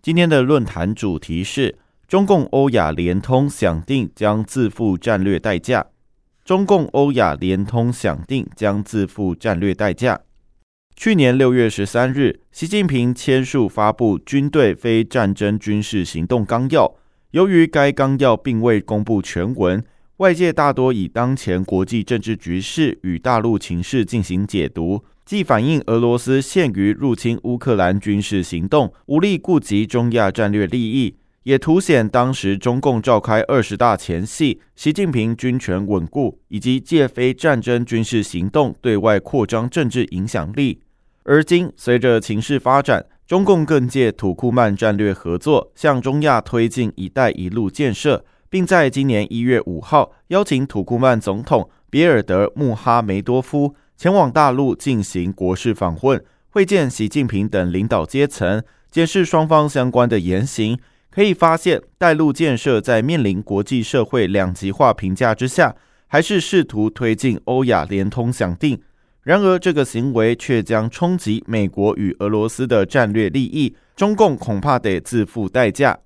今天的论坛主题是中共欧亚联通想定将自负战略代价。中共欧亚联通想定将自负战略代价。去年六月十三日，习近平签署发布军队非战争军事行动纲要。由于该纲要并未公布全文。外界大多以当前国际政治局势与大陆情势进行解读，既反映俄罗斯陷于入侵乌克兰军事行动，无力顾及中亚战略利益，也凸显当时中共召开二十大前夕，习近平军权稳固以及借非战争军事行动对外扩张政治影响力。而今，随着情势发展，中共更借土库曼战略合作，向中亚推进“一带一路”建设。并在今年一月五号邀请土库曼总统比尔德穆哈梅多夫前往大陆进行国事访问，会见习近平等领导阶层，检视双方相关的言行。可以发现，带路建设在面临国际社会两极化评价之下，还是试图推进欧亚联通想定。然而，这个行为却将冲击美国与俄罗斯的战略利益，中共恐怕得自负代价。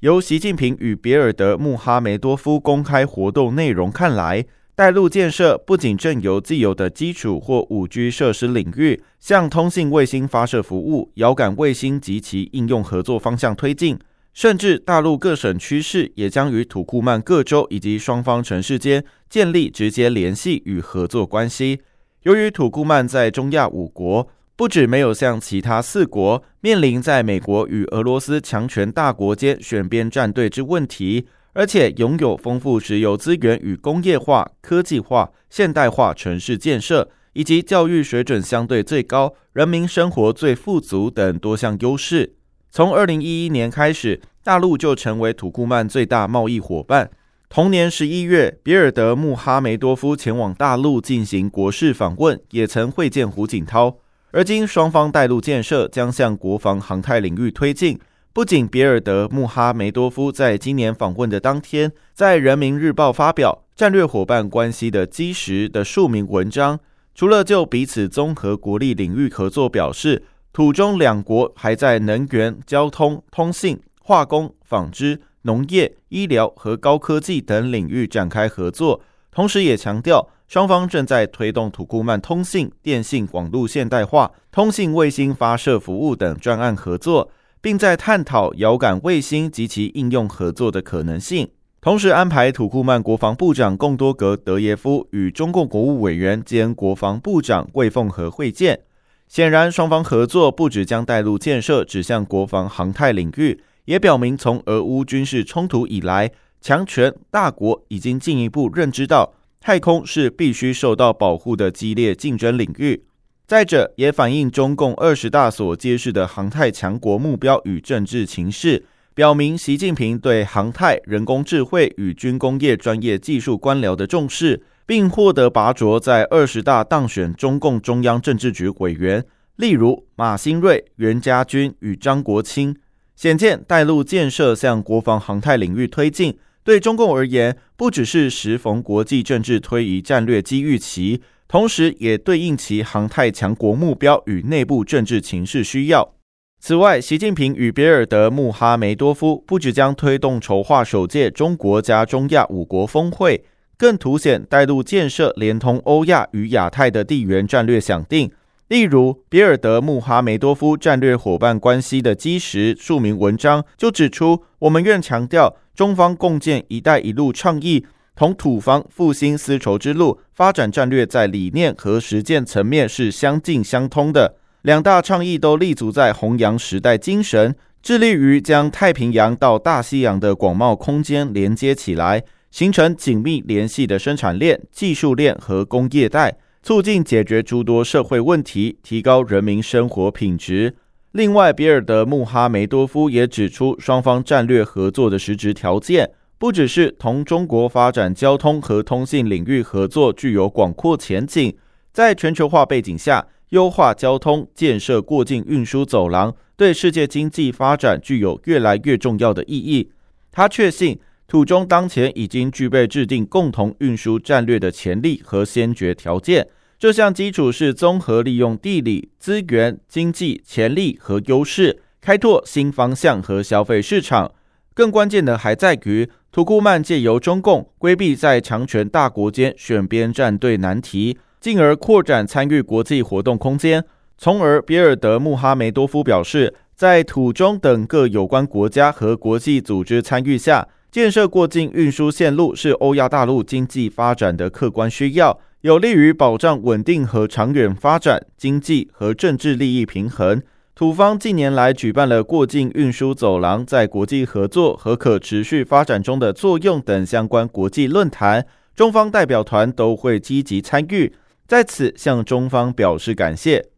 由习近平与别尔德穆哈梅多夫公开活动内容看来，带路建设不仅正由既有的基础或五 G 设施领域，向通信卫星发射服务、遥感卫星及其应用合作方向推进，甚至大陆各省区市也将与土库曼各州以及双方城市间建立直接联系与合作关系。由于土库曼在中亚五国。不止没有像其他四国面临在美国与俄罗斯强权大国间选边站队之问题，而且拥有丰富石油资源与工业化、科技化、现代化城市建设，以及教育水准相对最高、人民生活最富足等多项优势。从二零一一年开始，大陆就成为土库曼最大贸易伙伴。同年十一月，比尔德穆哈梅多夫前往大陆进行国事访问，也曾会见胡锦涛。而今双方带路建设将向国防航太领域推进。不仅比尔德穆哈梅多夫在今年访问的当天，在人民日报发表战略伙伴关系的基石的数名文章，除了就彼此综合国力领域合作表示，土中两国还在能源、交通、通信、化工、纺织、农业、医疗和高科技等领域展开合作，同时也强调。双方正在推动土库曼通信、电信网络现代化、通信卫星发射服务等专案合作，并在探讨遥感卫星及其应用合作的可能性。同时，安排土库曼国防部长贡多格德耶夫与中共国务委员兼国防部长魏凤和会见。显然，双方合作不只将带路建设指向国防航太领域，也表明从俄乌军事冲突以来，强权大国已经进一步认知到。太空是必须受到保护的激烈竞争领域。再者，也反映中共二十大所揭示的航太强国目标与政治情势，表明习近平对航太、人工智慧与军工业专业技术官僚的重视，并获得拔擢在二十大当选中共中央政治局委员，例如马兴瑞、袁家军与张国清，显见带路建设向国防航太领域推进。对中共而言，不只是时逢国际政治推移战略机遇期，同时也对应其航太强国目标与内部政治情势需要。此外，习近平与别尔德穆哈梅多夫不只将推动筹划首届中国加中亚五国峰会，更凸显带路建设连通欧亚与亚太的地缘战略想定。例如，别尔德穆哈梅多夫战略伙伴关系的基石数名文章就指出，我们愿强调。中方共建“一带一路”倡议，同土方复兴丝绸之路发展战略在理念和实践层面是相近相通的。两大倡议都立足在弘扬时代精神，致力于将太平洋到大西洋的广袤空间连接起来，形成紧密联系的生产链、技术链和工业带，促进解决诸多社会问题，提高人民生活品质。另外，比尔德穆哈梅多夫也指出，双方战略合作的实质条件，不只是同中国发展交通和通信领域合作具有广阔前景，在全球化背景下，优化交通、建设过境运输走廊，对世界经济发展具有越来越重要的意义。他确信，土中当前已经具备制定共同运输战略的潜力和先决条件。这项基础是综合利用地理资源、经济潜力和优势，开拓新方向和消费市场。更关键的还在于，土库曼借由中共规避在强权大国间选边站队难题，进而扩展参与国际活动空间。从而，比尔德穆哈梅多夫表示，在土中等各有关国家和国际组织参与下，建设过境运输线路是欧亚大陆经济发展的客观需要。有利于保障稳定和长远发展，经济和政治利益平衡。土方近年来举办了过境运输走廊在国际合作和可持续发展中的作用等相关国际论坛，中方代表团都会积极参与，在此向中方表示感谢。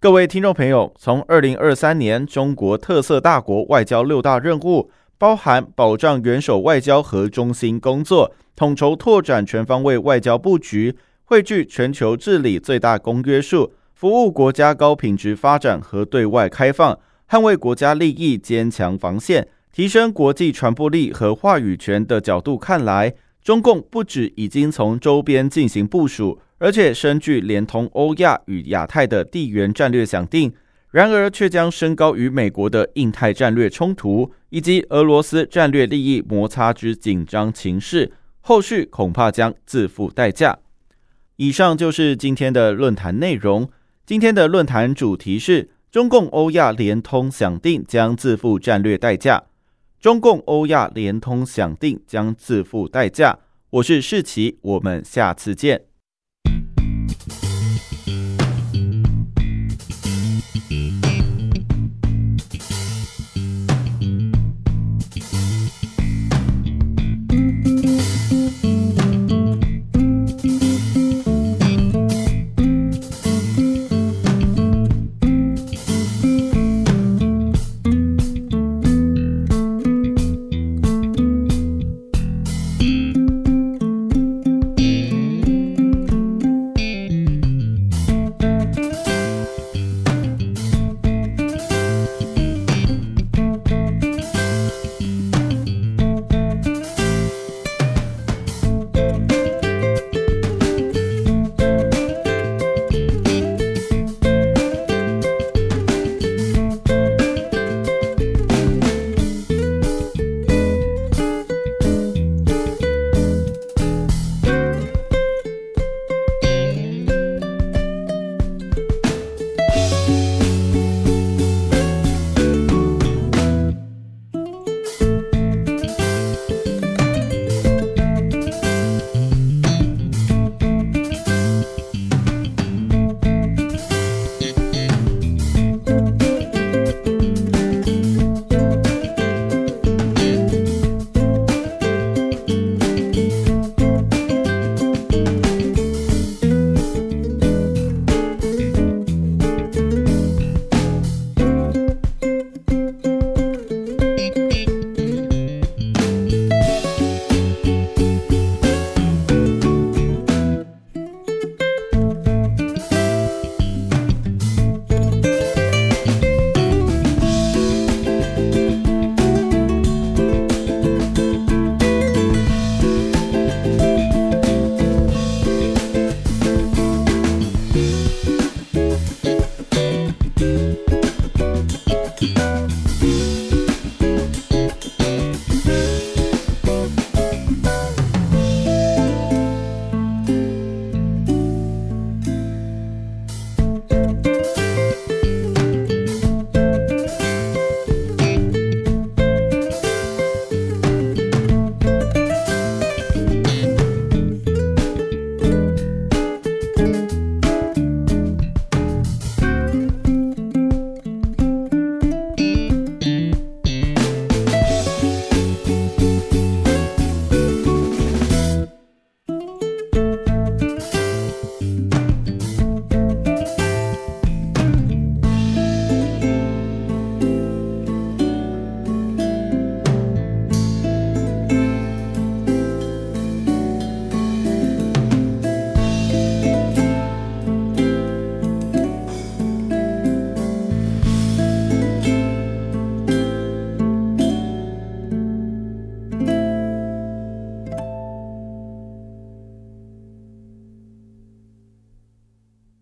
各位听众朋友，从二零二三年中国特色大国外交六大任务，包含保障元首外交和中心工作。统筹拓展全方位外交布局，汇聚全球治理最大公约数，服务国家高品质发展和对外开放，捍卫国家利益，坚强防线，提升国际传播力和话语权的角度看来，中共不止已经从周边进行部署，而且深具连通欧亚与亚太的地缘战略想定。然而，却将升高与美国的印太战略冲突以及俄罗斯战略利益摩擦之紧张情势。后续恐怕将自负代价。以上就是今天的论坛内容。今天的论坛主题是：中共欧亚联通想定将自负战略代价。中共欧亚联通想定将自负代价。我是世奇，我们下次见。